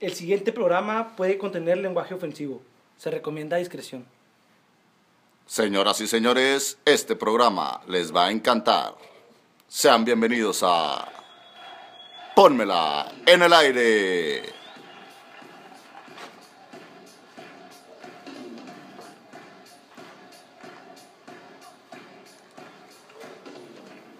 El siguiente programa puede contener lenguaje ofensivo. Se recomienda discreción. Señoras y señores, este programa les va a encantar. Sean bienvenidos a Pónmela en el aire.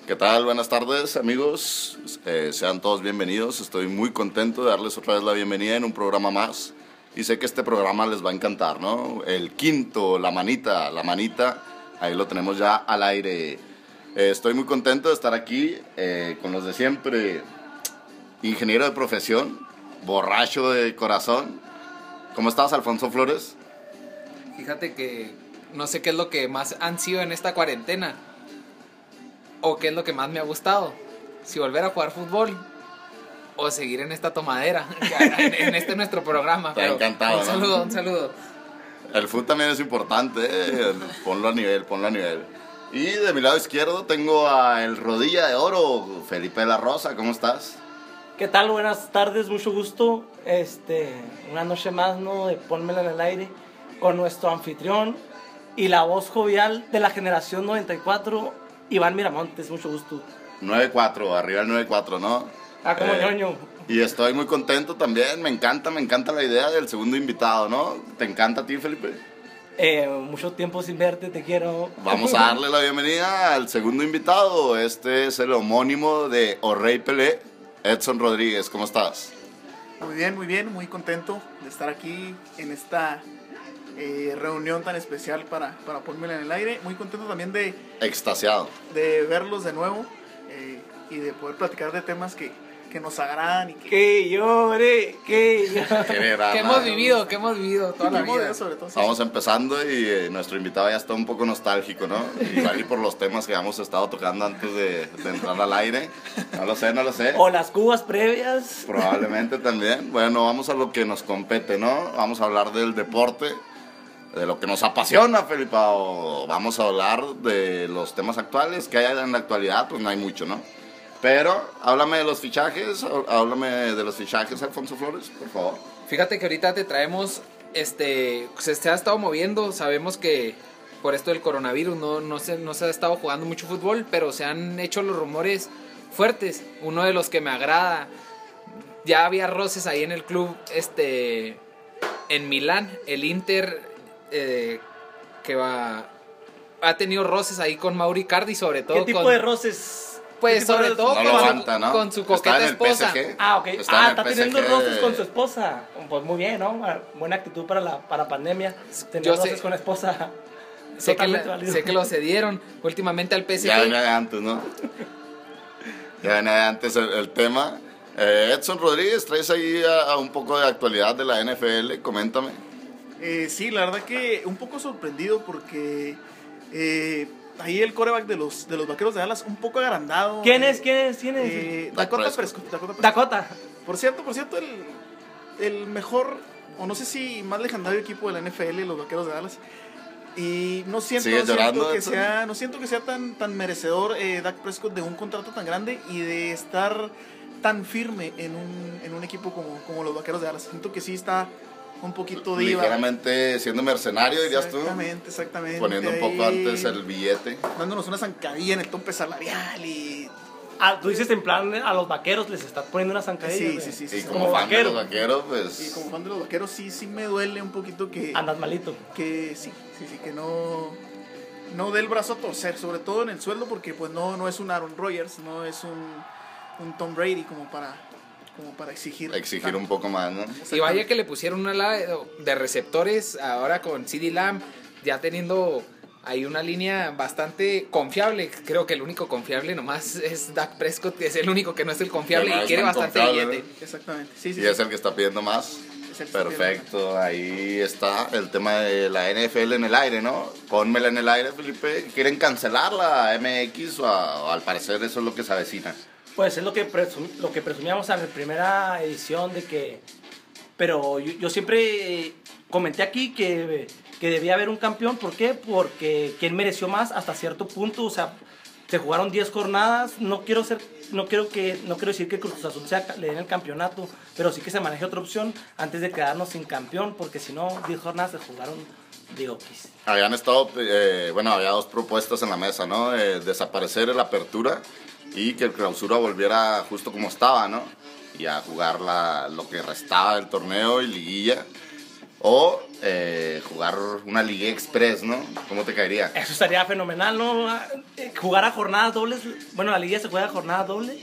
¿Qué tal? Buenas tardes amigos. Eh, sean todos bienvenidos. Estoy muy contento de darles otra vez la bienvenida en un programa más. Y sé que este programa les va a encantar, ¿no? El quinto, la manita, la manita. Ahí lo tenemos ya al aire. Eh, estoy muy contento de estar aquí eh, con los de siempre. Ingeniero de profesión, borracho de corazón. ¿Cómo estás, Alfonso Flores? Fíjate que no sé qué es lo que más han sido en esta cuarentena. O qué es lo que más me ha gustado. Si volver a jugar fútbol o seguir en esta tomadera, en, en este nuestro programa. Pero encantado, Un ¿no? saludo, un saludo. El fútbol también es importante, eh, ponlo a nivel, ponlo a nivel. Y de mi lado izquierdo tengo a el rodilla de oro, Felipe de la Rosa, ¿cómo estás? ¿Qué tal? Buenas tardes, mucho gusto. Este, una noche más, ¿no? De Pónmela en el aire con nuestro anfitrión y la voz jovial de la generación 94, Iván Miramontes, mucho gusto. 9-4, arriba el 9-4, ¿no? Ah, como Eh, ñoño. Y estoy muy contento también, me encanta, me encanta la idea del segundo invitado, ¿no? ¿Te encanta a ti, Felipe? Eh, mucho tiempo sin verte, te quiero. Vamos a darle la bienvenida al segundo invitado. Este es el homónimo de Orrey Pelé, Edson Rodríguez. ¿Cómo estás? Muy bien, muy bien, muy contento de estar aquí en esta eh, reunión tan especial para, para Pónmela en el aire. Muy contento también de, Extasiado. de verlos de nuevo eh, y de poder platicar de temas que, que nos agradan y que... Que llore, que llore. Que hemos vivido, que hemos vivido toda la vida. sobre todo, sí. Estamos empezando y eh, nuestro invitado ya está un poco nostálgico, ¿no? Igual y por los temas que hemos estado tocando antes de, de entrar al aire. No lo sé, no lo sé. O las cubas previas. Probablemente también. Bueno, vamos a lo que nos compete, ¿no? Vamos a hablar del deporte, de lo que nos apasiona, Felipao. Vamos a hablar de los temas actuales, que hay en la actualidad, pues no hay mucho, ¿no? Pero háblame de los fichajes, háblame de los fichajes, Alfonso Flores, por favor. Fíjate que ahorita te traemos, este, se, se ha estado moviendo, sabemos que por esto del coronavirus no, no, se, no se ha estado jugando mucho fútbol, pero se han hecho los rumores fuertes. Uno de los que me agrada, ya había roces ahí en el club, este, en Milán, el Inter, eh, que va, ha tenido roces ahí con Mauri Cardi, sobre todo ¿Qué tipo con, de roces? pues ¿Qué tipo sobre todo No con, aguanta, ¿no? con su Está coqueta en el esposa. PSG. Ah, ok. Está ah, está PSG teniendo de- roces con su esposa. Pues muy bien, ¿no? Buena actitud para la para pandemia. Tener Yo sé- roces con la esposa. Sé que, la- sé que lo cedieron últimamente al PSG. Ya venía de antes, ¿no? Ya venía de antes el, el tema. Eh, Edson Rodríguez, traes ahí a, a un poco de actualidad de la NFL, coméntame. Eh, sí, la verdad que un poco sorprendido porque eh, ahí el coreback de los, de los Vaqueros de Dallas un poco agrandado. ¿Quién Eh, es? ¿Quién es? ¿Quién es? eh, Dak Dakota Prescott. Dakota Prescott. Dakota. Por cierto, por cierto, el, el mejor, o no sé si más legendario equipo de la NFL, los Vaqueros de Dallas. Y no siento, ¿Sigues no siento llorando, que sea, no siento que sea tan, tan merecedor eh, Dak Prescott de un contrato tan grande y de estar tan firme en un, en un equipo como, como los Vaqueros de Dallas. Siento que sí está un poquito diva. Ligeramente siendo mercenario, dirías tú. Exactamente, exactamente. Poniendo un poco antes el billete. Dándonos una zancadilla en el tope salarial y... Ah, tú dices en plan a los vaqueros les estás poniendo una zancadilla. Sí, güey. sí, sí, Y sí. como, como fan de los vaqueros, Y pues. como fan de los Vaqueros sí, sí me duele un poquito que... Andas malito. que sí, sí, sí, que no, no dé el brazo a torcer, sobre todo en el sueldo, porque pues no, no es un Aaron Rodgers, no es un, un Tom Brady como para, como para exigir. Exigir tanto. un poco más, ¿no? Y vaya que le pusieron una ala de receptores ahora con CD Lamb, ya teniendo ahí una línea bastante confiable. Creo que el único confiable nomás es Dak Prescott, que es el único que no es el confiable y quiere tan bastante billete. Exactamente, sí, sí. Y sí. es el que está pidiendo más. Es Perfecto, ahí está el tema de la NFL en el aire, ¿no? Pónmela en el aire, Felipe. ¿Quieren cancelar la MX o, a- o al parecer eso es lo que se avecina? Pues es lo que, presum- lo que presumíamos en la primera edición de que... Pero yo, yo siempre comenté aquí que, que debía haber un campeón. ¿Por qué? Porque quien mereció más hasta cierto punto. O sea, se jugaron 10 jornadas. No quiero ser no quiero que no quiero decir que Cruz Azul sea, le den el campeonato, pero sí que se maneje otra opción antes de quedarnos sin campeón, porque si no, 10 jornadas se jugaron de okis. Habían estado, eh, bueno, había dos propuestas en la mesa, ¿no? Eh, desaparecer el apertura y que el clausura volviera justo como estaba, ¿no? Y a jugar la, lo que restaba del torneo y liguilla. O eh, jugar una Liga Express, ¿no? ¿Cómo te caería? Eso estaría fenomenal, ¿no? Eh, Jugar a jornadas dobles. Bueno, la liga se juega a jornada doble.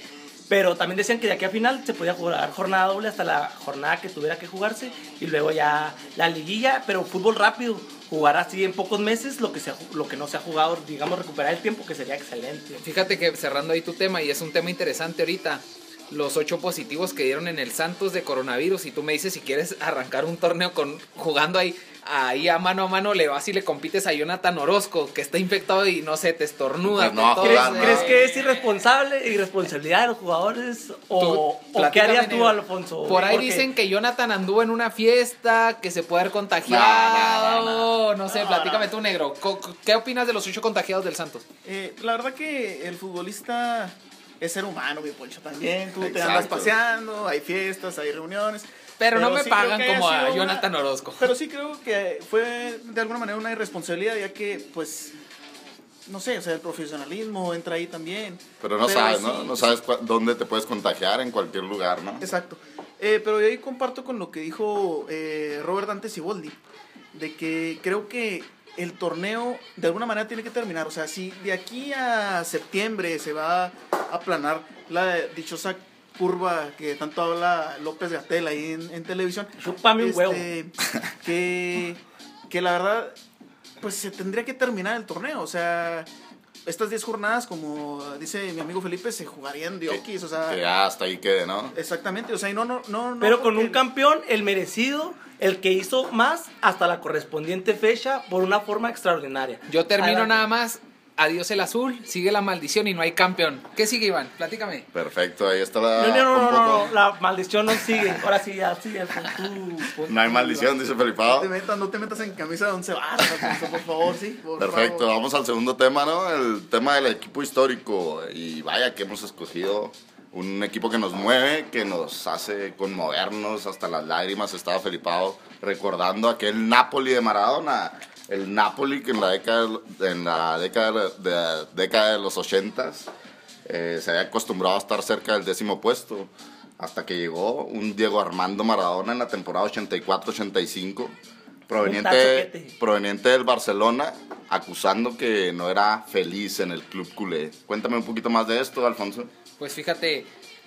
Pero también decían que de aquí a final se podía jugar jornada doble hasta la jornada que tuviera que jugarse. Y luego ya la liguilla, pero fútbol rápido. Jugar así en pocos meses lo que, se, lo que no se ha jugado, digamos, recuperar el tiempo, que sería excelente. Fíjate que cerrando ahí tu tema, y es un tema interesante ahorita, los ocho positivos que dieron en el Santos de coronavirus, y tú me dices si quieres arrancar un torneo con jugando ahí, ahí a mano a mano, le vas y le compites a Jonathan Orozco, que está infectado y no sé, te estornuda. Pues. ¿Crees que es irresponsable, irresponsabilidad de los jugadores? ¿O, Tú, o qué harías tú. Alfonso? Por ahí dicen que Jonathan anduvo en una fiesta, que se puede haber contagiado. No, no, No, sé, No, platícame no. tú, negro. ¿Qué opinas de los ocho contagiados del Santos? Eh, la verdad que el futbolista es ser humano, mi poncho, también. Tú te andas paseando, hay fiestas, hay reuniones. Pero, no me sí pagan como a una- Jonathan Orozco. Pero sí creo que fue de alguna manera una irresponsabilidad, ya que, pues, no sé, o sea, el profesionalismo entra ahí también. Pero no sabes, ¿no? sí- No sabes dónde te puedes contagiar en cualquier lugar, ¿no? Exacto. Eh, pero yo ahí comparto con lo que dijo eh, Robert Dante Siboldi, de que creo que el torneo de alguna manera tiene que terminar. O sea, si de aquí a septiembre se va a aplanar la dichosa curva que tanto habla López Gatel ahí en, en televisión, Chúpame un huevo. este, que, que la verdad, pues se tendría que terminar el torneo. O sea, estas 10 jornadas, como dice mi amigo Felipe, se jugarían de okis, o sea... Que ya hasta ahí quede, ¿no? Exactamente, o sea, y no, no, no, Pero con un campeón, el merecido, el que hizo más hasta la correspondiente fecha por una forma extraordinaria. Yo termino Adelante. nada más. Adiós el azul, sigue la maldición y no hay campeón. ¿Qué sigue, Iván? Platícame. Perfecto, ahí está la. No, no, no, un no, no, no, la maldición no sigue. Ahora sí, ya sigue. Pon- No hay maldición, dice No Felipao. te, metas, no te metas en camisa de once varas, por favor, sí. por Perfecto, favor. vamos al segundo tema, ¿no? El tema del equipo histórico. Y vaya que hemos escogido un equipo que nos mueve, que nos hace conmovernos hasta las lágrimas. Estaba Felipao recordando aquel Napoli de Maradona. El Napoli que en la década, en la década, de, década de los ochentas eh, se había acostumbrado a estar cerca del décimo puesto. Hasta que llegó un Diego Armando Maradona en la temporada 84-85. Proveniente, proveniente del Barcelona, acusando que no era feliz en el club culé. Cuéntame un poquito más de esto, Alfonso. Pues fíjate,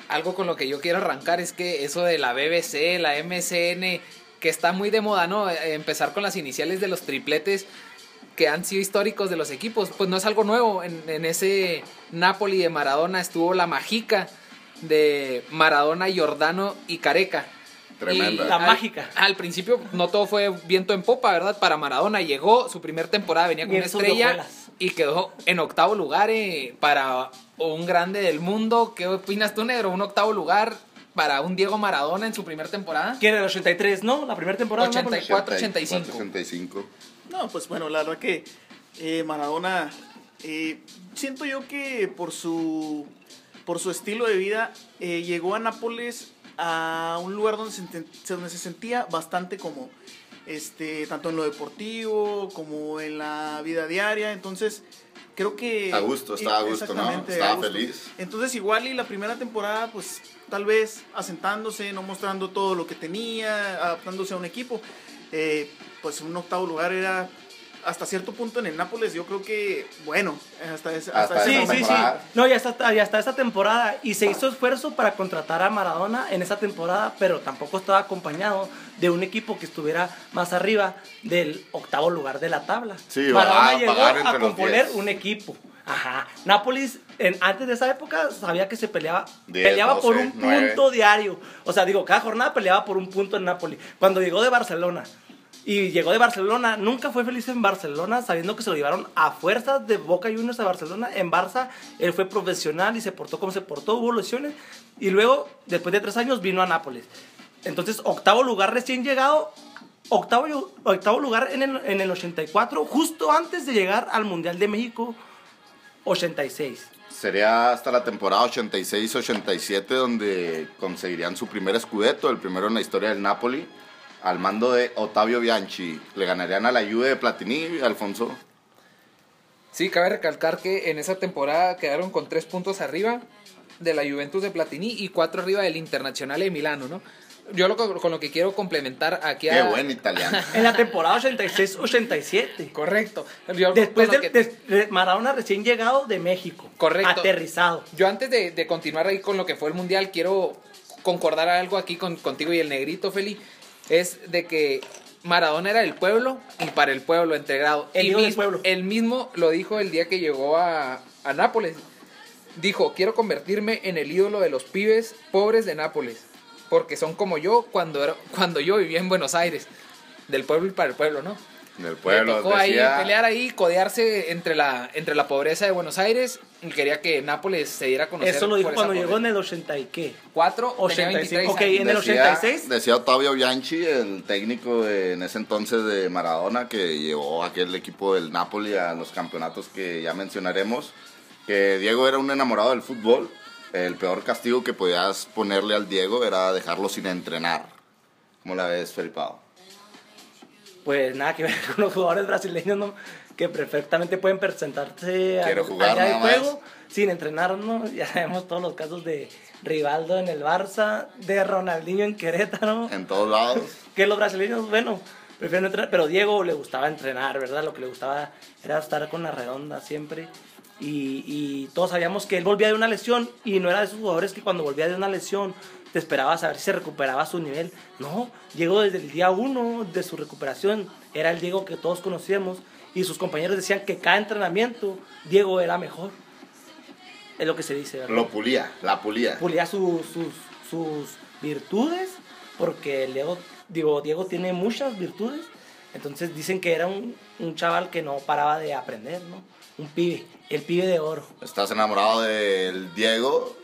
algo con lo que yo quiero arrancar es que eso de la BBC, la MCN, que está muy de moda, ¿no? Eh, Empezar con las iniciales de los tripletes que han sido históricos de los equipos, pues no es algo nuevo. En, en ese Napoli de Maradona estuvo la mágica de Maradona, Giordano y Careca. Tremenda. Y La al- mágica. Al principio no todo fue viento en popa, ¿verdad? Para Maradona llegó, su primer temporada venía con una estrella y quedó en octavo lugar eh, para un grande del mundo. ¿Qué opinas tú, negro? ¿Un octavo lugar para un Diego Maradona en su primer temporada? ¿Quién era el 83? No, la primera temporada. no, 84. pues, 85. 85. No, pues bueno, la verdad que eh, Maradona, eh, siento yo que por su, por su estilo de vida eh, llegó a Nápoles a un lugar donde se, donde se sentía bastante como este, tanto en lo deportivo como en la vida diaria. Entonces, creo que. A gusto, estaba a gusto, ¿no? Estaba feliz. Entonces, igual y la primera temporada, pues tal vez asentándose, no mostrando todo lo que tenía, adaptándose a un equipo. Eh, pues un octavo lugar era hasta cierto punto en el Nápoles, yo creo que, bueno, hasta, ese- hasta Hasta Sí, esa sí, momento. sí. temporada. No, ya está, ya está esa temporada. Y se hizo esfuerzo para contratar a Maradona en esa temporada, pero tampoco estaba acompañado de un equipo que estuviera más arriba del octavo lugar de la tabla. Sí, Maradona va a llegó a componer un equipo. Ajá. Nápoles, en, antes de esa época, sabía que se peleaba, Diez, peleaba por un nueve. punto diario. O sea, digo, cada jornada peleaba por un punto en Nápoles. Cuando llegó de Barcelona, y llegó de Barcelona, nunca fue feliz en Barcelona, sabiendo que se lo llevaron a fuerzas de Boca Juniors a Barcelona. En Barça, él fue profesional y se portó como se portó, hubo lesiones. Y luego, después de tres años, vino a Nápoles. Entonces, octavo lugar recién llegado, octavo, octavo lugar en el, en el 84, justo antes de llegar al Mundial de México 86. Sería hasta la temporada 86-87 donde conseguirían su primer escudeto, el primero en la historia del Napoli, al mando de Ottavio Bianchi. Le ganarían a la Juve de Platini, Alfonso. Sí, cabe recalcar que en esa temporada quedaron con tres puntos arriba de la Juventus de Platini y cuatro arriba del Internacional de Milano, ¿no? Yo lo, que- con lo que quiero complementar aquí a... Qué buen italiano. En la temporada 86-87. Correcto. Yo Después de, que- de- Maradona recién llegado de México. Correcto. Aterrizado. Yo antes de, de continuar ahí con lo que fue el mundial, quiero concordar algo aquí con, contigo y el negrito, Feli. Es de que Maradona era del pueblo y para el pueblo entregado. El y hijo del pueblo. Él mismo lo dijo el día que llegó a, a Nápoles. Dijo, quiero convertirme en el ídolo de los pibes pobres de Nápoles. Porque son como yo cuando, era- cuando yo vivía en Buenos Aires. Del pueblo y para el pueblo, ¿no? Del pueblo. tocó ahí decía- pelear ahí, codearse entre la, entre la pobreza de Buenos Aires y quería que Nápoles se diera a conocer. Eso lo dijo cuando llegó en el 80 y qué. Cuatro, tenía 85. 23 Ok, en el Decía- 86. Decía Ottavio Bianchi, el técnico de- en ese entonces de Maradona, que llevó aquel equipo del Napoli a los campeonatos que ya mencionaremos, que Diego era un enamorado del fútbol. El peor castigo que podías ponerle al Diego era dejarlo sin entrenar. ¿Cómo la ves, Felipao? Pues nada que ver con los jugadores brasileños, ¿no? Que perfectamente pueden presentarse Quiero jugar allá de nada más. juego sin entrenarnos. Ya sabemos todos los casos de Rivaldo en el Barça, de Ronaldinho en Querétaro. En todos lados. que los brasileños, bueno, prefieren entrenar, pero Diego le gustaba entrenar, ¿verdad? Lo que le gustaba era estar con la redonda siempre. Y, y todos sabíamos que él volvía de una lesión y no era de esos jugadores que cuando volvía de una lesión te esperabas a ver si se recuperaba su nivel. No, Diego desde el día uno de su recuperación era el Diego que todos conocíamos y sus compañeros decían que cada entrenamiento Diego era mejor. Es lo que se dice, ¿verdad? Lo pulía, la pulía. pulía su- sus, sus virtudes, porque Diego, digo, Diego tiene muchas virtudes, entonces dicen que era un, un chaval que no paraba de aprender, ¿no? Un pibe, el pibe de oro. ¿Estás enamorado del Diego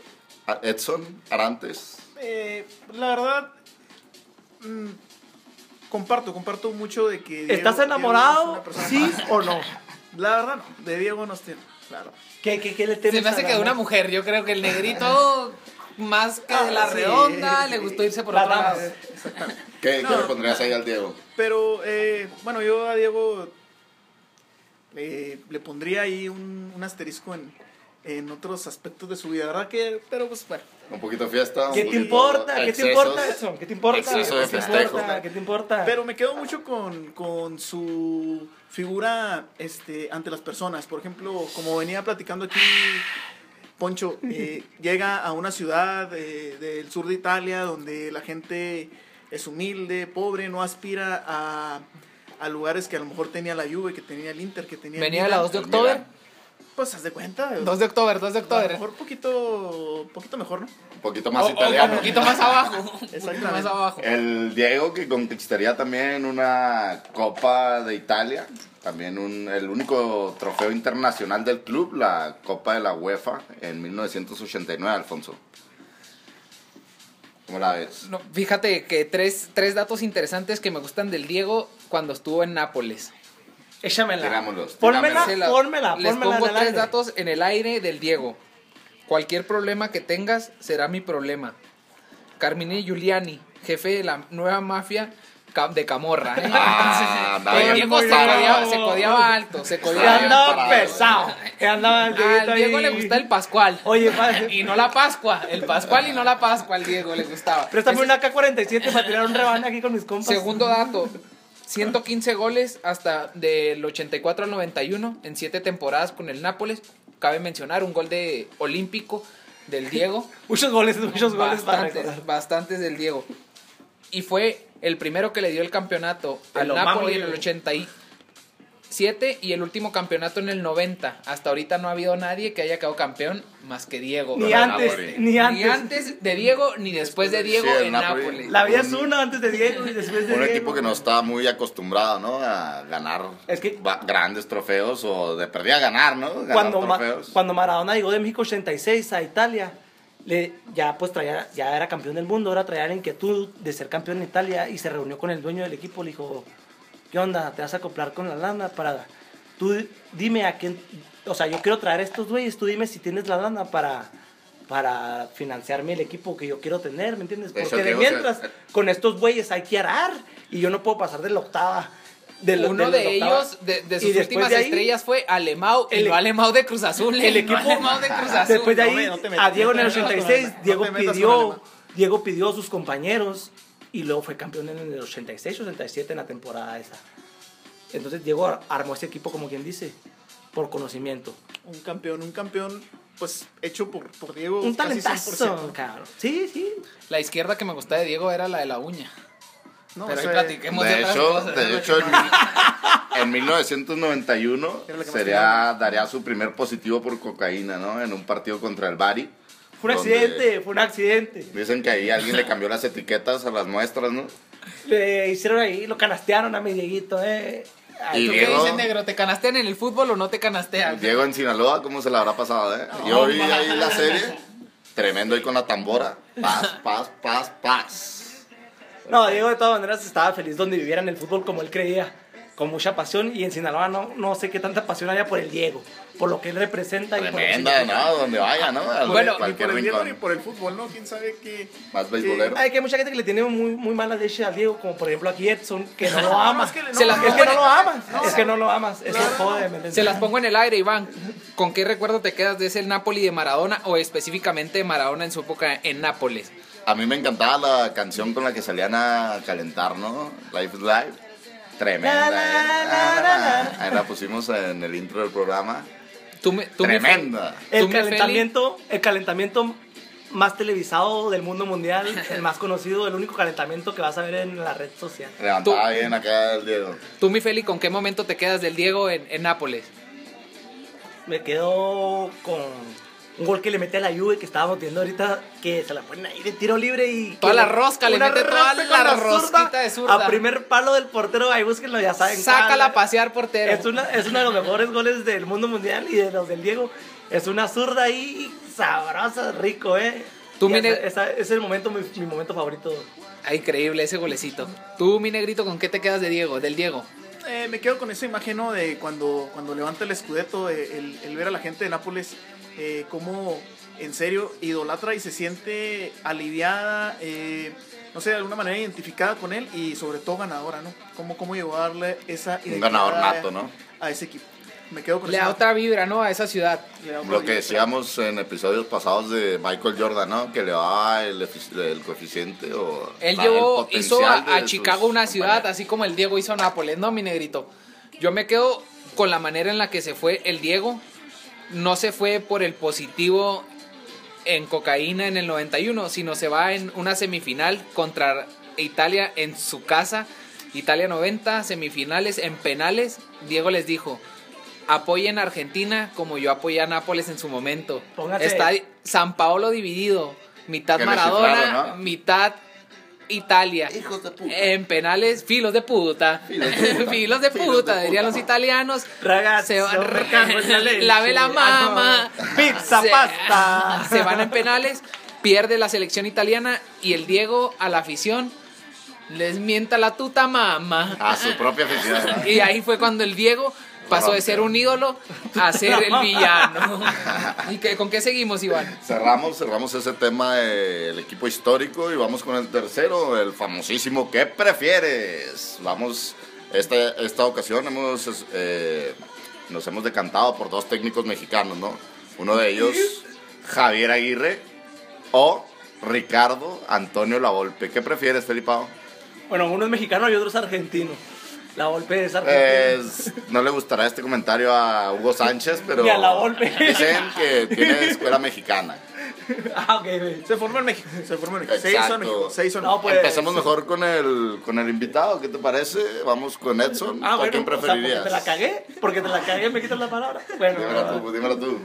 Edson Arantes? Eh, la verdad, mm, comparto, comparto mucho de que... Diego- ¿Estás Diego es enamorado? ¿Sí o no? La verdad no, de Diego no estoy, claro. ¿Qué, qué, qué le temes Se me hace que de la una mujer? Yo creo que el negrito, más que de la Ah, sí. redonda, le gustó irse por La lado. ¿Qué, No. ¿qué le pondrías ahí al Diego? Pero, eh, bueno, yo a Diego eh, le pondría ahí un, un asterisco en, en otros aspectos de su vida, ¿verdad? Que, pero pues bueno, Un poquito fiesta. un ¿Qué te importa? ¿Qué te importa, Edson? ¿Qué te importa? Exceso de ¿Qué te festejo. importa? ¿Qué te importa? Pero me quedo mucho con, con su figura este, ante las personas. Por ejemplo, como venía platicando aquí Poncho, eh, llega a una ciudad eh, del sur de Italia donde la gente es humilde, pobre, no aspira a, a lugares que a lo mejor tenía la Juve, que tenía el Inter, que tenía el Venía Milan. la 2 de El octubre. Pues haz de cuenta. 2 de octubre, 2 de A lo octubre. mejor poquito, poquito mejor, ¿no? Un poquito más O- italiano. un poquito más abajo. Exactamente. más abajo. El Diego que conquistaría también una Copa de Italia, también un, el único trofeo internacional del club, la Copa de la UEFA en 1989, Alfonso. ¿Cómo la ves? No, fíjate que tres, tres datos interesantes que me gustan del Diego cuando estuvo en Nápoles. Échamela. Tirámoslos, Pónmela, tirámoslos. Se la- pónmela, Les pónmela pongo en el tres aire. datos en el aire del Diego. Cualquier problema que tengas será mi problema. Carmine Giuliani, jefe de la nueva mafia de Camorra. ¿eh? Ah, el Diego se codiaba, se codiaba alto, se codiaba alto. andaba pesado. Que andaba el Al Diego ahí. le gusta el Pascual. Oye, padre. Y no la Pascua. El Pascual y no la Pascua al Diego le gustaba. Préstame Ese- una K-47 para tirar un rebane aquí con mis compas. Segundo dato. 115 goles hasta del 84 al 91 en 7 temporadas con el Nápoles. Cabe mencionar un gol de olímpico del Diego. Muchos goles, muchos goles para bastantes, bastantes del Diego. Y fue el primero que le dio el campeonato al Napoli en el Diego. 87 y el último campeonato en el 90. Hasta ahorita no ha habido nadie que haya quedado campeón más que Diego. Ni antes, Napoli. ni Ni antes. de Diego ni después de Diego Sí, el en Napoli. Nápoles. La vida es Un- una antes de Diego y después de Un Diego. equipo que no está muy acostumbrado, ¿no? A ganar Es que- va- grandes trofeos o de perdida a ganar, ¿no? Ganar cuando, Ma- trofeos. cuando Maradona llegó de México 86 a Italia, le, ya pues traía, ya era campeón del mundo, ahora traía la inquietud de ser campeón en Italia y se reunió con el dueño del equipo, le dijo, ¿qué onda? ¿Te vas a acoplar con la lana para tú dime a quién, o sea, yo quiero traer a estos güeyes, tú dime si tienes la lana para, para financiarme el equipo que yo quiero tener, ¿me entiendes? Porque de mientras, sea, con estos güeyes hay que arar y yo no puedo pasar de la octava. De Uno de ellos, de, sus últimas de ahí, estrellas fue Alemão, y el- no Alemão de Cruz Azul, el no equipo- Alemão de Cruz Azul. Después de No ahí, me- no te metas. a Diego en el No te metas con 86, Alema. Diego pidió. Diego pidió a sus compañeros y luego fue campeón en el 86, 87 en la temporada esa. Entonces Diego ar- armó ese equipo como quien dice, por conocimiento. Un campeón, un campeón, pues, hecho por, por Diego. Un casi talentazo, 100%. cabrón. Sí, sí. La izquierda que me gustaba de Diego era la de la uña. No, Pero o ahí sea, platiquemos de, hecho, cosas. de hecho en, mil- en 1991 Era la que más sería, daría su primer positivo por cocaína, ¿no? En un partido contra el Bari. Fue un accidente, fue un accidente. Dicen que ahí alguien le cambió las etiquetas a las muestras, ¿no? Le hicieron ahí, lo canastearon a mi Dieguito, eh. Ay, Y ¿Tú qué Diego- dices, negro? ¿Te canastean en el fútbol o no te canastean? Diego en Sinaloa, ¿cómo se la habrá pasado, eh? Yo vi ahí la serie, tremendo ahí con la tambora. Paz, paz, paz, paz. No, Diego de todas maneras estaba feliz donde viviera en el fútbol como él creía, con mucha pasión. Y en Sinaloa no, no sé qué tanta pasión haya por el Diego, por lo que él representa. y por que Tremenda. ¿no? Donde vaya, ¿no? Al- Bueno, Ni por el Diego ni por el fútbol, ¿no? ¿Quién sabe qué? Más beisbolero. Hay que hay mucha gente que le tiene muy, muy mala leche al Diego, como por ejemplo aquí Edson, que no lo ama. es que le- Se las no, Es pongo que en- no lo amas, es que no lo amas, eso jode, ¿me entiendes? Se las pongo en el aire, Iván. ¿Con qué recuerdo te quedas de ese Napoli de Maradona o específicamente de Maradona en su época en Nápoles? A mí me encantaba la canción con la que salían a calentar, ¿no? Life is Life. Tremenda. La, la, ¿eh? la, la, la. Ahí la pusimos en el intro del programa. Tú me, tú me- Tremenda. El calentamiento, el calentamiento más televisado del mundo mundial, el más conocido, el único calentamiento que vas a ver en la red social. Levantaba bien acá el Diego. Tú, mi Feli, ¿con qué momento te quedas del Diego en, en Nápoles? Me quedo con un gol que le mete a la Juve que estábamos viendo ahorita, que se la ponen ahí de tiro libre y... Toda la rosca, le mete toda rosca la con rosquita de zurda. A primer palo del portero, ahí búsquenlo, ya saben. Sácala a pasear portero. Es, una, es uno de los mejores goles del mundo mundial y de los del Diego. Es una zurda ahí sabrosa, rico, ¿eh? Tú, mi esa- es el momento, mi, mi momento favorito. Ah, increíble ese golecito. Tú, mi negrito, ¿con qué te quedas de Diego? Del Diego. Eh, me quedo con esa imagen ¿no? de cuando, cuando levanta el escudeto, eh, el, el ver a la gente de Nápoles eh, como en serio idolatra y se siente aliviada, eh, no sé, de alguna manera identificada con él y sobre todo ganadora, ¿no? Cómo, cómo llegó a darle esa Un ganador identidad nato, ¿no? a ese equipo. Me quedo con Le da otra vibra, ¿no? A esa ciudad. da Lo que decíamos en episodios pasados de Michael Jordan, ¿no? Que le daba el, el coeficiente o Él la- llevó, el hizo a, a Chicago una ciudad, compañeros. así como el Diego hizo a Nápoles, ¿no, mi negrito? Yo me quedo con la manera en la que se fue el Diego. No se fue por el positivo en cocaína en el 91, sino se va en una semifinal contra Italia en su casa. Italia 90, semifinales en penales. Diego les dijo, apoyen a Argentina como yo apoyé a Nápoles en su momento. Póngase- Está San Paolo dividido, mitad Maradona, mitad Italia. Hijos de puta. En penales, filos de puta. Filos de puta. Filos de puta, dirían los italianos. Leche. lave la Ah, mama. Pizza, Se- pasta. Se van en penales, pierde la selección italiana y el Diego a la afición les mienta la tuta mama. A su propia afición. Y ahí fue cuando el Diego pasó de ser un ídolo a ser el villano. ¿Y qué, con qué seguimos, Iván? Cerramos, cerramos ese tema del equipo histórico y vamos con el tercero, el famosísimo ¿Qué prefieres? Vamos, esta, esta ocasión hemos, eh, nos hemos decantado por dos técnicos mexicanos, ¿no? Uno de ellos, Javier Aguirre o Ricardo Antonio Lavolpe. ¿Qué prefieres, Felipao? Bueno, uno es mexicano y otro es argentino. La Volpe es argentina. No le gustará este comentario a Hugo Sánchez, pero Ni a Lavolpe. dicen que tiene escuela mexicana. ah, ok. Se formó en México, se formó en México. Se Exacto. hizo en México, se hizo en No, México. pues. Empecemos mejor con el, con el invitado, ¿qué te parece? Vamos con Edson. Ah, ¿A bueno, quién o sea, preferirías? porque te la cagué, porque te la cagué, me quitas la palabra. Bueno, Dímelo tú, dímelo tú.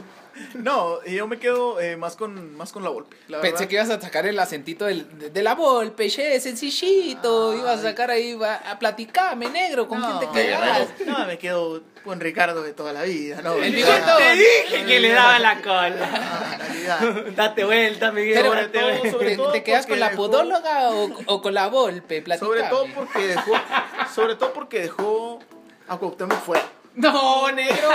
No, yo me quedo eh, más con más con la Volpe. la Pensé verdad. que ibas a sacar el acentito del- de, de la Volpe, che, sencillito. Ibas a sacar ahí va, a platicarme, negro, con quién te No, quedas. No, me quedo con Ricardo de toda la vida, ¿no? El te dije que le daba la cola. ah, realidad. Date vuelta, Miguel. Pero, Sobre todo, sobre ¿Te, todo te quedas porque con la dejó- podóloga o, o con la Volpe? Sobre todo porque dejó, sobre todo porque dejó a Cuauhtémoc fuera. No, negro.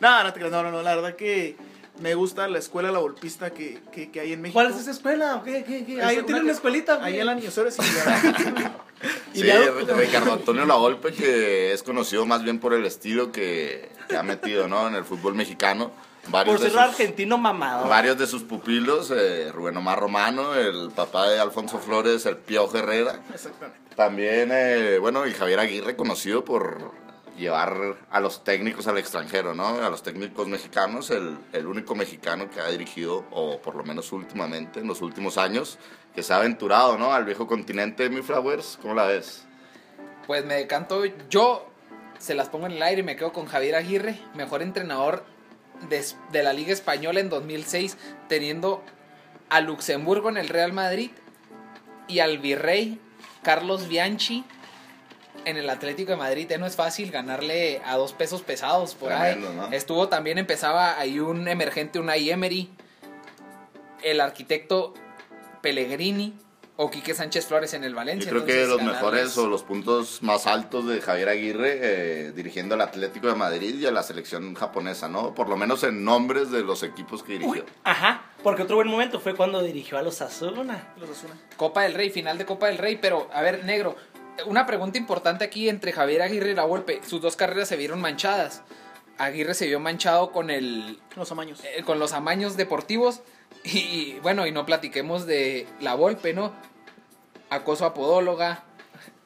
No, no te creas, no, no, no, la verdad que me gusta la escuela La Volpista que, que, que hay en México. ¿Cuál es esa escuela? ¿Qué, qué, qué? Ahí tiene una escuelita. Ahí en la Niñosores y Sí, luego- Ricardo Antonio Lavolpe, que es conocido más bien por el estilo que, que ha metido ¿no? en el fútbol mexicano. Varios Por ser argentino mamado. Varios de sus pupilos, eh, Rubén Omar Romano, el papá de Alfonso Flores, el Piojo Herrera. Exactamente. También, eh, bueno, y Javier Aguirre, conocido por llevar a los técnicos al extranjero, ¿no? A los técnicos mexicanos, el, único mexicano que ha dirigido, o por lo menos últimamente, en los últimos años, que se ha aventurado, ¿no? Al viejo continente, mi Flowers, ¿cómo la ves? Pues me decanto, yo se las pongo en el aire y me quedo con Javier Aguirre, mejor entrenador de, de la Liga Española en 2006, teniendo a Luxemburgo en el Real Madrid y al virrey Carlos Bianchi en el Atlético de Madrid. Eh, no es fácil ganarle a dos pesos pesados por Tremendo, ahí. ¿no? Estuvo también, empezaba ahí un emergente, Unai Emery, el arquitecto Pellegrini o Quique Sánchez Flores en el Yo Valencia. creo que los ganarles- mejores o los puntos más altos de Javier Aguirre eh, dirigiendo al Atlético de Madrid y a la selección japonesa, ¿no? Por lo menos en nombres de los equipos que dirigió. Ajá, porque otro buen momento fue cuando dirigió a los Asuna. Los Asuna. Copa del Rey, final de Copa del Rey, pero a ver, negro, una pregunta importante aquí entre Javier Aguirre y La Volpe. Sus dos carreras se vieron manchadas. Aguirre se vio manchado con el Los amaños. eh, con los amaños deportivos y, y, bueno, y no platiquemos de La Volpe, ¿no? Acoso a podóloga.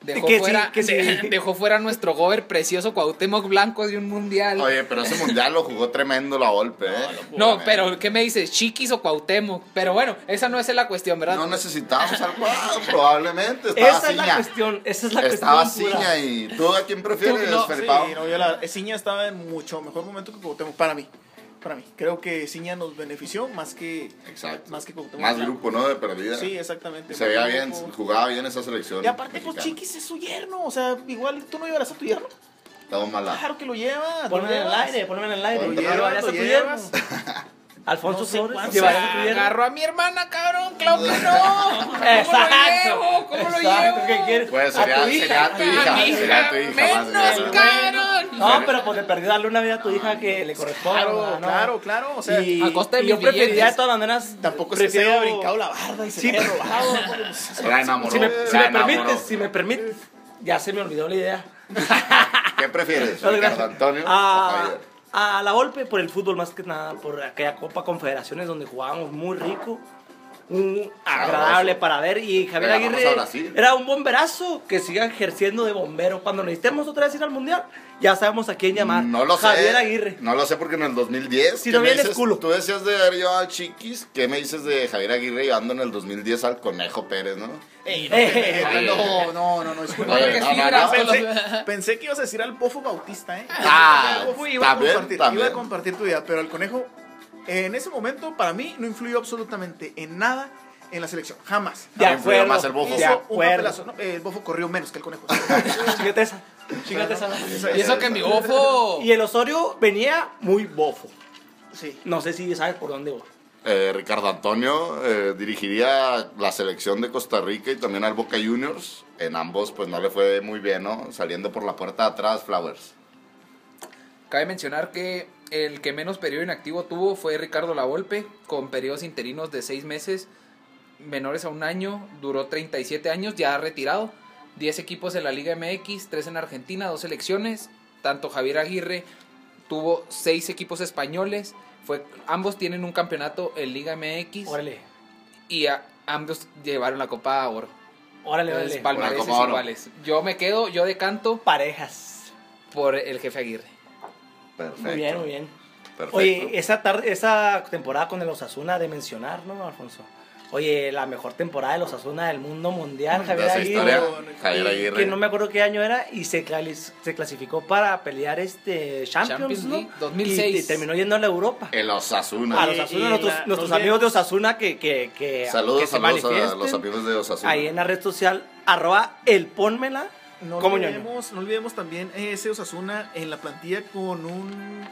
Dejó Que sí, fuera, que sí. de- dejó fuera nuestro gober precioso Cuauhtémoc Blanco de un mundial. Oye, pero ese mundial lo jugó tremendo la golpe, ¿eh? no, pero ¿qué me dices? ¿Chiquis o Cuauhtémoc? Pero bueno, esa no es la cuestión, ¿verdad? No necesitábamos al cuadro, probablemente. Estaba Esa es la Ciña. cuestión, esa es la Estaba cuestión. pura. Ciña y tú a quién prefieres, Tú, no, Sí, no, yo la, Ciña estaba en mucho mejor momento que Cuauhtémoc, para mí. Para mí. Creo que Ciña nos benefició más que, Exacto. más que Cuauhtémoc. Más grupo, ¿no? De perdida. Sí, exactamente. Se veía bien, grupo. jugaba bien esa selección. Y aparte, pues mexicana. Chiquis es su yerno. O sea, igual tú no llevarás a tu yerno. Estaba mala. Claro que lo lleva. Ponme en el llevas. aire, ponme en el aire. Lo llevas, lo tu llevas. Alfonso No Flores, cuánto. llevarías a tu yerno. Agarró a mi hermana, cabrón, claro que no. ¿Cómo Exacto. lo llevo? ¿Cómo lo Exacto, llevo? ¿qué quieres? Pues A sería, tu hija. sería tu hija. A mi Sería tu hija, menos, cabrón. No, pero pues de perdido darle una vida a tu hija que le corresponda. Claro, ¿no? claro, claro. O sea, y, a costa de y yo preferiría de todas maneras. tampoco es que se prefiero- haya brincado la barda y se haya robado. Era. Si me, si me permites, si me permites. Ya se me olvidó la idea. ¿Qué prefieres, Ricardo. Antonio o a, la golpe por el fútbol más que nada, por aquella Copa Confederaciones donde jugábamos muy rico, agradable para ver y Javier Aguirre era un bomberazo que siga ejerciendo de bombero. Cuando necesitemos otra vez ir al mundial, ya sabemos a quién llamar. No lo sé. Javier Aguirre. No lo sé porque en el 2010. Si ¿qué no me vienes, dices? culo. Tú decías de haber llevado a Chiquis. ¿Qué me dices de Javier Aguirre llevando en el 2010 al Conejo Pérez, no? Ey, no, Eh, te- no, no, no, no, disculpa. Oye, Porque no, no, Pensé, pensé que ibas a decir al Bofo Bautista, ¿eh? Ah, El Bofo iba, también, a compartir, también. iba a compartir tu idea, pero el conejo, en ese momento, para mí, no influyó absolutamente en nada en la selección. Jamás. Ah, influyó más el Bofo. De Hizo un acuerdo. papelazo. No, el Bofo corrió menos que el conejo. Chíngate esa. Y eso que mi bofo. Y el Osorio venía muy bofo. Sí. No sé si sabes por dónde voy. Eh, Ricardo Antonio eh, dirigiría la selección de Costa Rica y también al Boca Juniors. En ambos, pues no le fue muy bien, ¿no? Saliendo por la puerta de atrás, Flowers. Cabe mencionar que el que menos periodo inactivo tuvo fue Ricardo Lavolpe, con periodos interinos de seis meses, menores a un año, duró 37 años, ya retirado. 10 equipos en la Liga MX, 3 en Argentina, 2 selecciones. Tanto Javier Aguirre tuvo 6 equipos españoles. Fue, ambos tienen un campeonato en Liga MX Órale. y a- ambos llevaron la Copa Oro. Órale, órale. Oro. iguales. Yo me quedo, yo decanto Parejas. por el jefe Aguirre. Perfecto. Muy bien, muy bien. Perfecto. Oye, esa, tarde, esa temporada con el Osasuna de mencionar, ¿no, Alfonso? Oye, la mejor temporada del Osasuna del mundo mundial, de Javier Aguirre. Javier Aguirre. Que no me acuerdo qué año era y se, clasificó para pelear este Champions, Champions ¿no? League, 2006. Y, y terminó yendo a la Europa. El Osasuna. A los y nuestros, la- nuestros no amigos de Osasuna que, que, que, Saludos, que se saludos a los amigos de Osasuna. Ahí en la red social, arroba el pónmela. No olvidemos, no olvidemos también ese Osasuna en la plantilla con un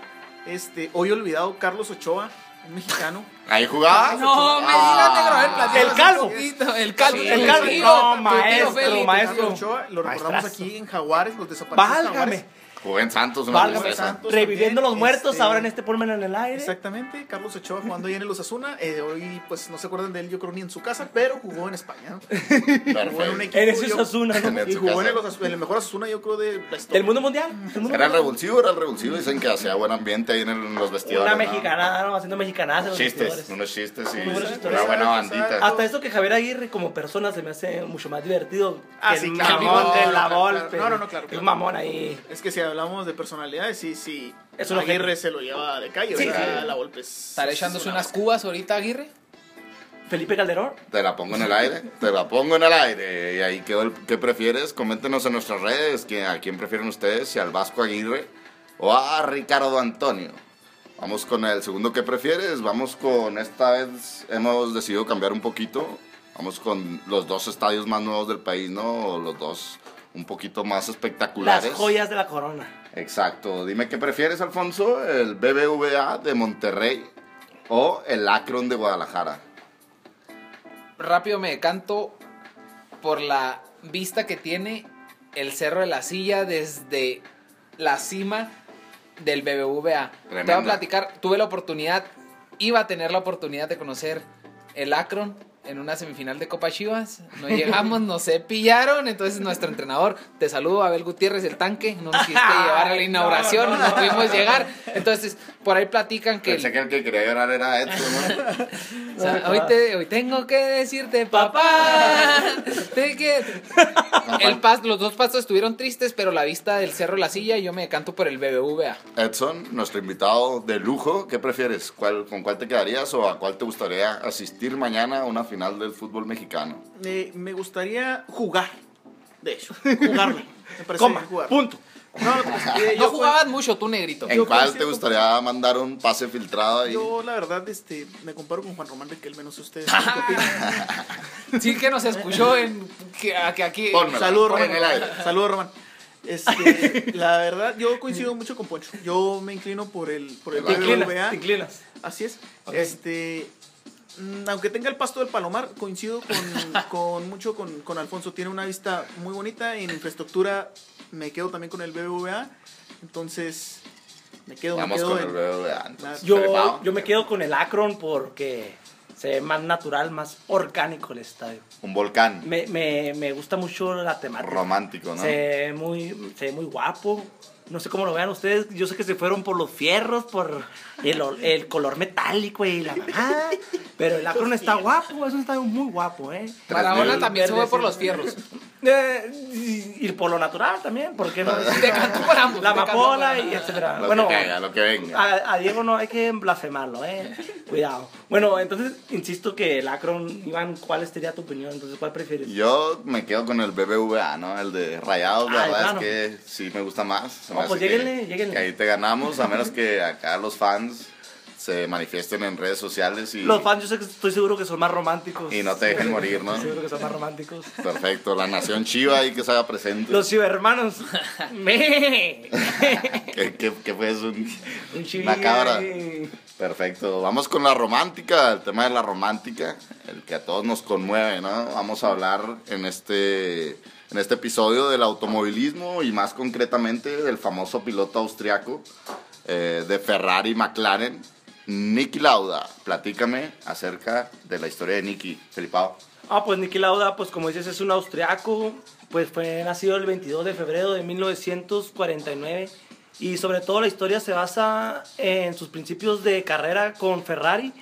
este hoy olvidado Carlos Ochoa, un mexicano. Ahí jugaba. No, me Ah. digas, negro, a ver, platícanos El calvo. El calvo. Sí, el calvo. No, maestro, maestro. Carlos Ochoa, lo recordamos Maestrazo. aquí en Jaguares, los desaparecidos Válgame. Jaguares. Jugó en Santos una Válgame. Santos. Reviviendo los muertos, este- ahora en este Pónmelo en el aire. Exactamente, Carlos Ochoa jugando ahí en el Osasuna. Eh, hoy, pues no se acuerdan de él, yo creo ni en su casa, pero jugó en España. ¿no? Jugó en un Perfecto. equipo. Yo- Osasuna, ¿no? Y jugó en el, Osasuna- en el mejor Osasuna, yo creo, de la historia. ¿Del mundo mundial? ¿Del mundo Era el revulsivo, era el revulsivo. Dicen que hacía buen ambiente ahí en, el- en los vestidores. Una ¿no? mexicana, ¿no? Haciendo mexicanadas en los Chistes, vestidores. unos chistes y una buena bandita. Hasta eso que Javier Aguirre como persona se me hace mucho más divertido Ah, que sí, el claro. mamón No, de no, la claro, Volpe. claro. No, no, no, claro, El mamón ahí. Es que si hablamos de personalidades, sí, sí. Es un Aguirre se lo lleva de calle. Sí, ¿verdad? sí. La Volpe es- Estará es echándose una unas cubas ahorita, Aguirre. Felipe Calderón. Te la pongo en el aire, te la pongo en el aire. Y ahí quedó el ¿qué prefieres? Coméntenos en nuestras redes que, a quién prefieren ustedes, si al Vasco Aguirre o a Ricardo Antonio. Vamos con el segundo ¿qué prefieres? Vamos con esta vez hemos decidido cambiar un poquito. Vamos con los dos estadios más nuevos del país, ¿no? Los dos un poquito más espectaculares. Las joyas de la corona. Exacto. Dime qué prefieres, Alfonso, el BBVA de Monterrey o el Akron de Guadalajara. Rápido me decanto por la vista que tiene el Cerro de la Silla desde la cima del BBVA. Te voy a platicar, tuve la oportunidad, iba a tener la oportunidad de conocer el Akron en una semifinal de Copa Chivas. No llegamos, nos pillaron. Entonces nuestro entrenador, te saludo, Abel Gutiérrez, el tanque, no nos quisiste llevar a la inauguración, no, pudimos llegar. Entonces, por ahí platican que... Pensé que el que quería llorar era Edson, ¿no? O sea, hoy, te, hoy tengo que decirte, papá. te que... El pas, los dos pasos estuvieron tristes, pero la vista del cerro La Silla, yo me decanto por el BBVA. Edson, nuestro invitado de lujo, ¿qué prefieres? ¿Cuál, ¿Con cuál te quedarías o a cuál te gustaría asistir mañana a una final del fútbol mexicano? Eh, me gustaría jugar, de hecho, jugarlo. Me parece Coma, bien jugar. punto. No, no, pues, eh, No yo, jugabas mucho tú, negrito. ¿En Yo cuál te gustaría mandar un pase filtrado ahí? yo, la verdad, este, me comparo con Juan Román Riquelme, no sé ustedes. Sí que nos escuchó en... Que, aquí... Saludos, Román. Saludos, Román. Este, la verdad, yo coincido mucho con Poncho. Yo me inclino por el, por el Te inclinas, te inclinas. Así es. Este, aunque tenga el pasto del Palomar, coincido con, con mucho con, con Alfonso. Tiene una vista muy bonita. En infraestructura me quedo también con el BBVA. Entonces, me quedo, me Vamos quedo con en- el BBVA. entonces. Yo, yo me quedo con el Akron porque se ve más natural, más orgánico el estadio. Un volcán Me, me, me gusta mucho la temática. romántico, ¿no? Se ve muy, se ve muy guapo. No sé cómo lo vean ustedes. Yo sé que se fueron por los fierros, por el, el color metálico y la mamá. Pero el Akron está guapo, es un estadio muy guapo, ¿eh? Maradona también se fue por los fierros. Eh, y, y por lo natural también, ¿por qué no? Te canto por ambos. La amapola y etcétera. Lo Bueno, que caiga, lo que venga. a, a Diego no hay que blasfemarlo, eh. Cuidado. Bueno, entonces insisto que el Akron, Iván, ¿cuál sería tu opinión? Entonces, ¿cuál prefieres? Yo me quedo con el BBVA, ¿no? El de Rayados, la Ah, verdad claro. es que sí me gusta más. Se me No, pues que- lléguenle, lléguenle. Que ahí te ganamos, a menos que acá los fans se manifiesten en redes sociales y, Los fans, yo sé que estoy seguro que son más románticos. y no te dejen morir, ¿no? Estoy seguro que son más románticos. Perfecto, la nación chiva ahí que se haga presente. Los ciberhermanos. Me. ¿Qué, qué, qué fue eso? Un Una cabra. Perfecto, vamos con la romántica, el tema de la romántica, el que a todos nos conmueve, ¿no? Vamos a hablar en este, en este episodio del automovilismo y más concretamente del famoso piloto austriaco eh, de Ferrari McLaren, Niki Lauda. Platícame acerca de la historia de Niki, Felipao. Ah, pues Niki Lauda, pues como dices, es un austriaco. Pues fue nacido el 22 de febrero de 1949. Y sobre todo la historia se basa en sus principios de carrera con Ferrari,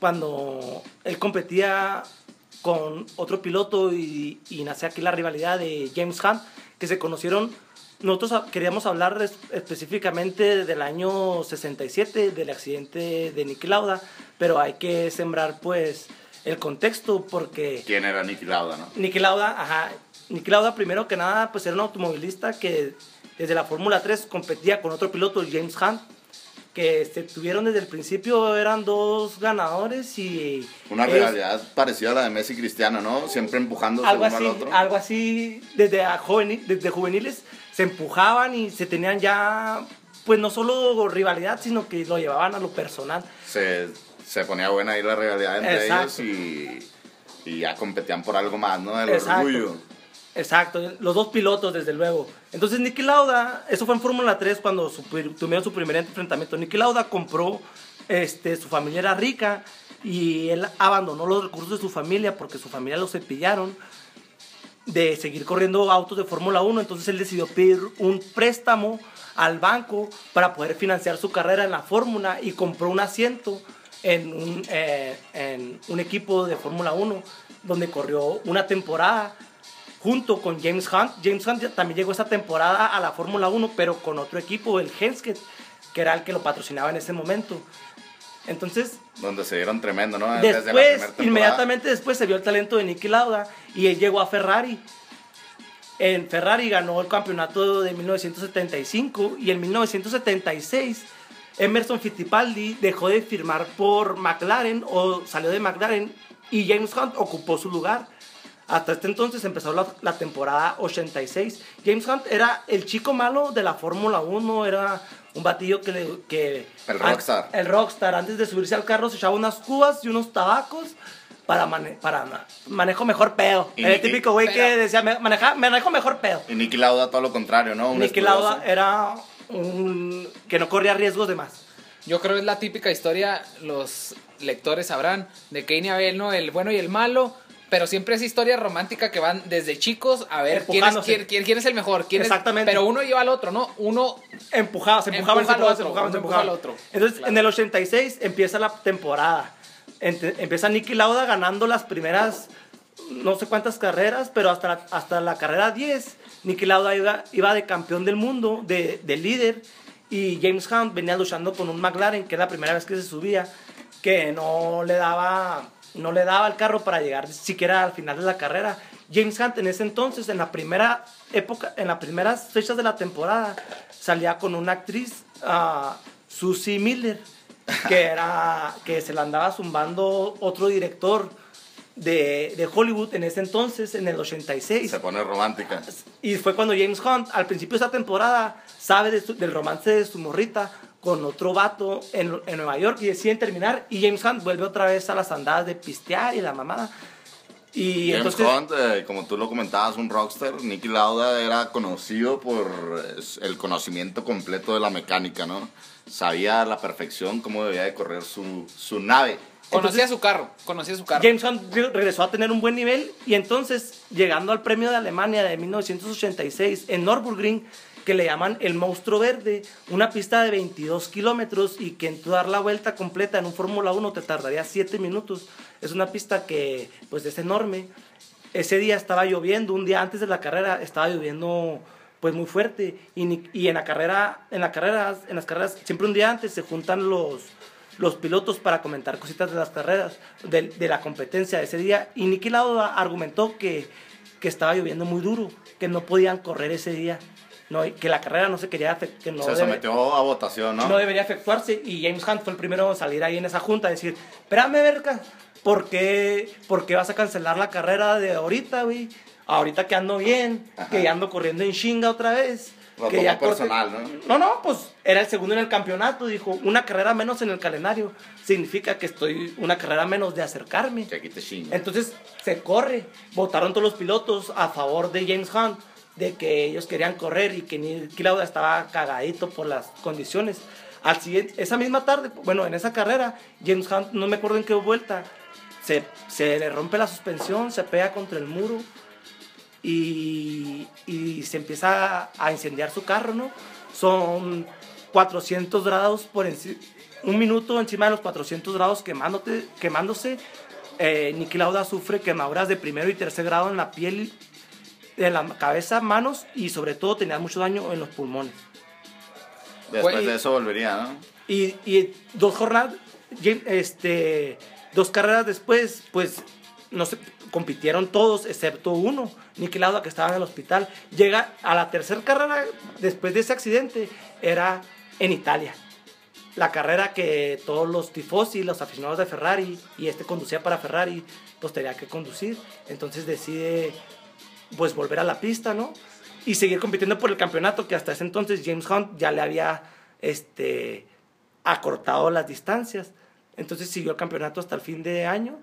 cuando él competía con otro piloto y, y nace aquí la rivalidad de James Hunt, que se conocieron. Nosotros queríamos hablar es- específicamente del año 67, del accidente de Niki Lauda, pero hay que sembrar pues el contexto porque ¿Quién era Niki Lauda, no? Niki Lauda, ajá, Niki Lauda primero que nada pues era un automovilista que desde la Fórmula 3 competía con otro piloto, James Hunt, que se tuvieron desde el principio, eran dos ganadores y... Una ellos- rivalidad parecida a la de Messi y Cristiano, ¿no? Siempre empujándose algo uno al otro. algo así, desde, a juvenil- desde juveniles se empujaban y se tenían ya, pues no solo rivalidad, sino que lo llevaban a lo personal. se, se ponía buena ahí la rivalidad entre Exacto. ellos y, y ya competían por algo más, ¿no? El Exacto. orgullo. Exacto, los dos pilotos, desde luego. Entonces, Nicky Lauda, eso fue en Fórmula 3 cuando su- tuvieron su primer enfrentamiento. Nicky Lauda compró, este, su familia era rica y él abandonó los recursos de su familia porque su familia lo cepillaron de seguir corriendo autos de Fórmula 1. Entonces, él decidió pedir un préstamo al banco para poder financiar su carrera en la Fórmula y compró un asiento en un, eh, en un equipo de Fórmula 1 donde corrió una temporada junto con James Hunt. James Hunt también llegó esa temporada a la Fórmula 1, pero con otro equipo, el Henskett, que era el que lo patrocinaba en ese momento. Entonces, Donde se dieron tremendo, ¿no? Desde la después, primera temporada. inmediatamente después se vio el talento de Niki Lauda y él llegó a Ferrari. En Ferrari ganó el campeonato de 1975 y en 1976 Emerson Fittipaldi dejó de firmar por McLaren o salió de McLaren y James Hunt ocupó su lugar. Hasta este entonces empezó la, la temporada 86. James Hunt era el chico malo de la Fórmula 1, era un batillo que... le- que El rockstar. el rockstar, antes de subirse al carro, se echaba unas cubas y unos tabacos para, mane- para ma- manejo mejor pedo. Y- el típico güey que decía, "Me- maneja, manejo mejor pedo. Y Nicky Lauda todo lo contrario, ¿no? Un Nicky estudioso. Lauda era un que no corría riesgos de más. Yo creo que es la típica historia, los lectores sabrán, de Cain y Abel, ¿no? El bueno y el malo. Pero siempre es historia romántica que van desde chicos a ver quién es, quién, quién- quién es el mejor. Quién es- Exactamente. pero uno lleva al otro, ¿no? Uno Empujaba, se empujaban, Empuja se empujaban, se empujaban, se empuja empujaban. al otro. Entonces, Claro. en el 86 empieza la temporada. Empieza Nicky Lauda ganando las primeras no sé cuántas carreras, pero hasta la, hasta la carrera 10, Nicky Lauda iba, iba de campeón del mundo, de, de líder, y James Hunt venía luchando con un McLaren, que es la primera vez que se subía, que no le daba, no le daba el carro para llegar siquiera al final de la carrera. James Hunt en ese entonces, en la primera época, en las primeras fechas de la temporada, salía con una actriz, ah, Susie Miller, que era que se la andaba zumbando otro director de, de Hollywood en ese entonces, en el 86. Se pone romántica. Y fue cuando James Hunt, al principio de esa temporada, sabe de su- del romance de su morrita con otro vato en, en Nueva York y deciden terminar. Y James Hunt vuelve otra vez a las andadas de pistear y la mamada. Y James entonces, Hunt, eh, como tú lo comentabas, un rockstar. Nicky Lauda era conocido por el conocimiento completo de la mecánica, ¿no? Sabía a la perfección cómo debía de correr su, su nave. conocía su carro, conocía su carro. James Hunt re- regresó a tener un buen nivel y entonces, llegando al premio de Alemania de 1986 en Nürburgring, que le llaman el monstruo verde, una pista de 22 kilómetros y que en tu dar la vuelta completa en un Fórmula 1 te tardaría 7 minutos. Es una pista que pues es enorme. Ese día estaba lloviendo, un día antes de la carrera estaba lloviendo pues muy fuerte y, y en la carrera en la carrera en las carreras siempre un día antes se juntan los los pilotos para comentar cositas de las carreras de, de la competencia de ese día y Niki Lauda argumentó que, que estaba lloviendo muy duro que no podían correr ese día no que la carrera no se quería que no se debe- sometió a votación, ¿no? no debería efectuarse y James Hunt fue el primero en salir ahí en esa junta a decir, espérame, verga, ¿por qué, por qué vas a cancelar la carrera de ahorita, güey? Ahorita que ando bien, Ajá. que ya ando corriendo en chinga otra vez. Lo que ya corte- personal, ¿no? No, no, pues era el segundo en el campeonato, dijo, una carrera menos en el calendario significa que estoy una carrera menos de acercarme. Que aquí te chinga. Entonces se corre. Votaron todos los pilotos a favor de James Hunt, de que ellos querían correr y que Niki Lauda estaba cagadito por las condiciones. Al siguiente, esa misma tarde, bueno, en esa carrera, James Hunt, no me acuerdo en qué vuelta, se, se le rompe la suspensión, se pega contra el muro y, y se empieza a, incendiar su carro, ¿no? Son 400 grados por enci- un minuto encima de los 400 grados quemándote, quemándose. Eh, Niki Lauda sufre quemaduras de primero y tercer grado en la piel, en la cabeza, manos y sobre todo tenía mucho daño en los pulmones. Después de eso volvería, ¿no? Y, y dos jornadas, este, dos carreras después, pues no se compitieron todos excepto uno, Niki Lauda que estaba en el hospital. Llega a la tercera carrera después de ese accidente, era en Italia. La carrera que todos los tifosi, los aficionados de Ferrari y este conducía para Ferrari, pues tenía que conducir. Entonces decide pues volver a la pista, ¿no? Y seguir compitiendo por el campeonato que hasta ese entonces James Hunt ya le había este acortado las distancias. Entonces siguió el campeonato hasta el fin de año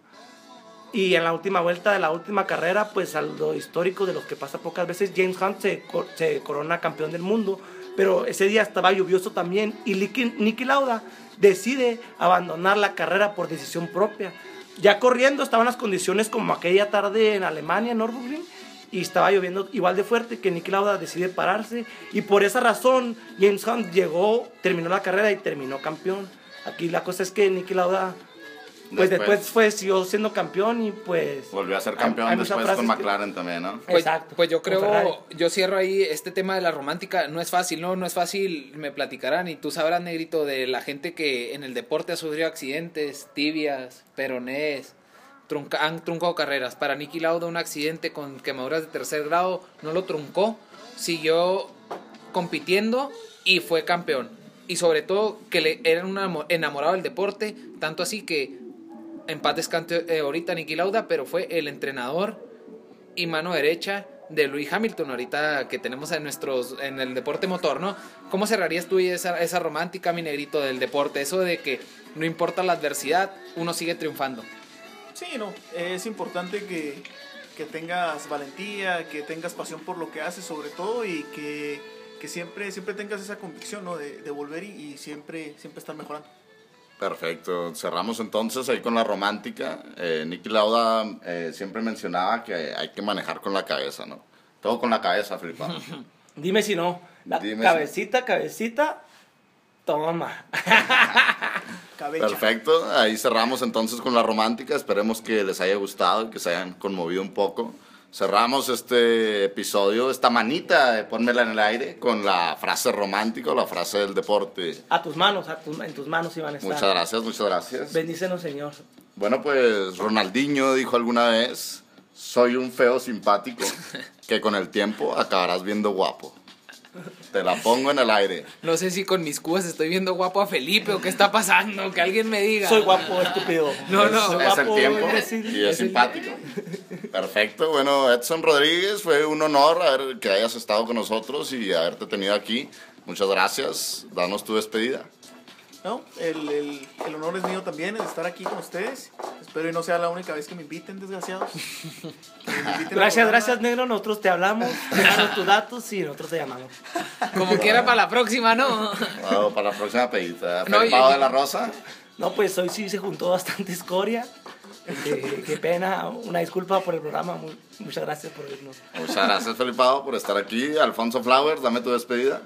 Y en la última vuelta de la última carrera, pues algo histórico de los que pasa pocas veces, James Hunt se, se corona campeón del mundo. Pero ese día estaba lluvioso también y Niki Lauda decide abandonar la carrera por decisión propia. Ya corriendo estaban las condiciones como aquella tarde en Alemania, en Nürburgring, y estaba lloviendo igual de fuerte que Niki Lauda decide pararse y por esa razón James Hunt llegó, terminó la carrera y terminó campeón. Aquí la cosa es que Niki Lauda pues Después. después, fue siguió siendo campeón y pues Volvió a ser campeón hay después con que- McLaren también, ¿no? Pues, Exacto, pues yo creo, yo cierro ahí este tema de la romántica. No es fácil, no, no es fácil, me platicarán. Y tú sabrás, Negrito, de la gente que en el deporte ha sufrido accidentes, tibias, peronés, trunca- han truncado carreras. Para Nicky Lauda, un accidente con quemaduras de tercer grado no lo truncó, siguió compitiendo y fue campeón. Y sobre todo que le era un amo- enamorado del deporte, tanto así que en paz descanse eh, ahorita Nicky Lauda, pero fue el entrenador y mano derecha de Louis Hamilton ahorita que tenemos en nuestros en el deporte motor, ¿no? ¿Cómo cerrarías tú esa, esa romántica, mi negrito, del deporte? Eso de que no importa la adversidad, uno sigue triunfando. Sí, no, es importante que, que tengas valentía, que tengas pasión por lo que haces sobre todo y que, que siempre, siempre tengas esa convicción ¿no? de, de volver y, y siempre, siempre estar mejorando. Perfecto. Cerramos entonces ahí con la romántica. Eh, Nicky Lauda eh, siempre mencionaba que hay que manejar con la cabeza, ¿no? Todo con la cabeza, Felipe. Dime si no. La Dime si- cabecita, cabecita, toma. Perfecto. Ahí cerramos entonces con la romántica. Esperemos que les haya gustado que se hayan conmovido un poco. Cerramos este episodio, esta manita de Pónmela en el aire, con la frase romántica la frase del deporte. A tus manos, a tu- en tus manos iban a estar. Muchas gracias, muchas gracias. Bendícenos, Señor. Bueno, pues Ronaldinho dijo alguna vez, soy un feo simpático que con el tiempo acabarás viendo guapo. Te la pongo en el aire. No sé si con mis cubas estoy viendo guapo a Felipe o qué está pasando, que alguien me diga. Soy guapo, estúpido. No, no. Es el guapo, tiempo imbécil. y es simpático. Perfecto, bueno, Edson Rodríguez, fue un honor haber, que hayas estado con nosotros y haberte tenido aquí. Muchas gracias. Danos tu despedida. No, el, el, el honor es mío también, el estar aquí con ustedes. Espero y no sea la única vez que me inviten, desgraciados. Me inviten Gracias, gracias, negro. Nosotros te hablamos, déjanos tus datos y nosotros te llamamos. Como quiera para la próxima, ¿no? Bueno, para la próxima pedita. No, de la Rosa. No, pues hoy sí se juntó bastante escoria. Qué, qué pena, una disculpa por el programa. Mu- muchas gracias por vernos. Muchas gracias, Felipao, por estar aquí. Alfonso Flowers, dame tu despedida.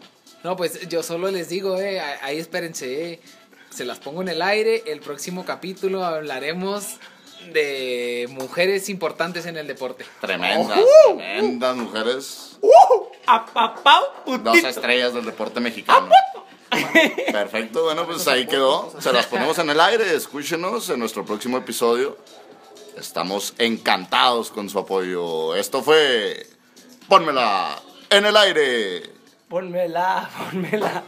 No, pues yo solo les digo, eh, ahí espérense, eh, se las pongo en el aire. El próximo capítulo hablaremos de mujeres importantes en el deporte. Tremendas, tremendas mujeres. Apapau, Dos putito. estrellas del deporte mexicano. Perfecto, bueno, pues ahí quedó. Se las ponemos en el aire. Escúchenos en nuestro próximo episodio. Estamos encantados con su apoyo. Esto fue. Pónmela en el aire. Pónmela, pónmela.